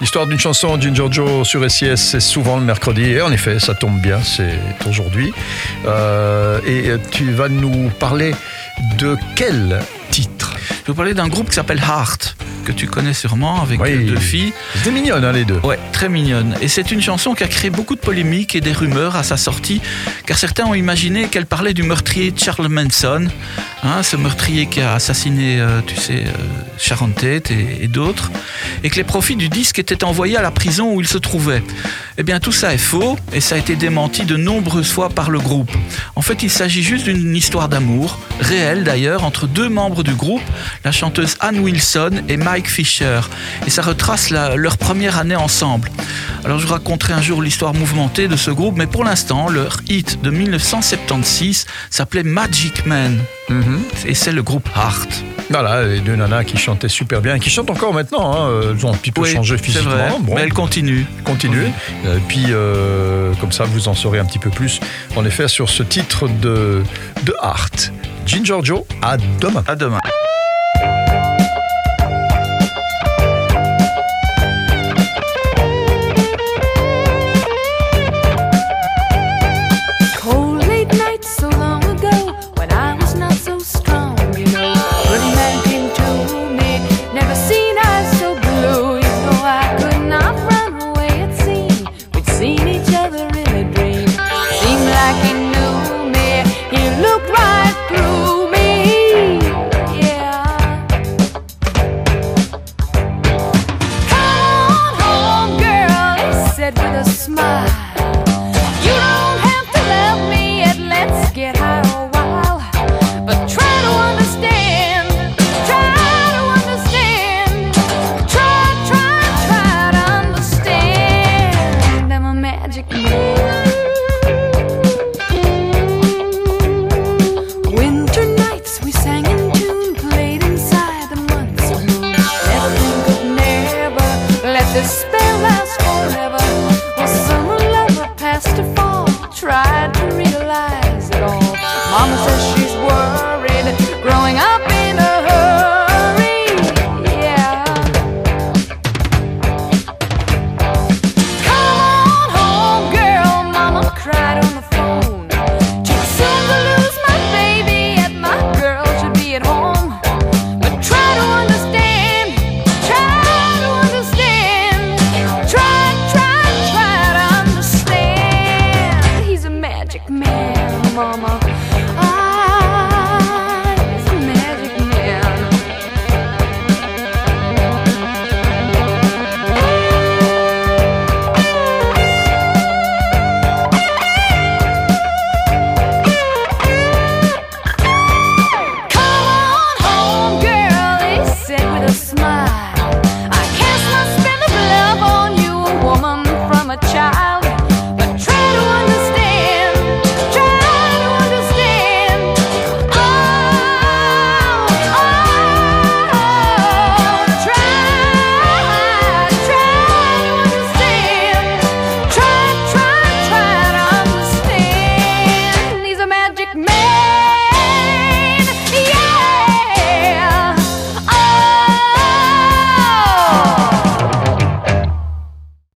L'histoire d'une chanson d'une Giorgio sur SIS, c'est souvent le mercredi. Et en effet, ça tombe bien, c'est aujourd'hui. Euh, et tu vas nous parler de quel titre? Je vais vous parler d'un groupe qui s'appelle Heart, que tu connais sûrement, avec Oui. deux filles. C'était mignonne, hein, les deux. Ouais, très mignonne. Et c'est une chanson qui a créé beaucoup de polémiques et des rumeurs à sa sortie, car certains ont imaginé qu'elle parlait du meurtrier Charles Manson, hein, ce meurtrier qui a assassiné, euh, tu sais, euh, Sharon Tate et, d'autres, et que les profits du disque étaient envoyés à la prison où il se trouvait. Eh bien, tout ça est faux, et ça a été démenti de nombreuses fois par le groupe. En fait, il s'agit juste d'une histoire d'amour, réelle d'ailleurs, entre deux membres du groupe, la chanteuse Anne Wilson et Mike Fisher. Et ça retrace leur première année ensemble. Alors je vous raconterai un jour l'histoire mouvementée de ce groupe, mais pour l'instant, leur hit de 1976 s'appelait Magic Man. Mhm. Et c'est le groupe Heart. Voilà, les deux nanas qui chantaient super bien, et qui chantent encore maintenant. hein. Elles ont un petit peu Oui, changé physiquement. vrai, Bon, mais elle continue. continue. Euh, puis, euh, comme ça, vous en saurez un petit peu plus, en effet, sur ce titre de, de Art. Jean Giorgio, à demain. À demain. A smile. You don't have to love me yet, let's get high a while. But try to understand, try to understand. Try, try, try to understand. I'm a magic man. Winter nights we sang in tune, played inside never let this spell last Mama says she's worried, growing up in a hurry. Yeah. Come on home, girl. Mama cried on the phone. Too soon to lose my baby, and my girl should be at home. But try to understand, try to understand, try, try, try to understand. He's a magic man, Mama.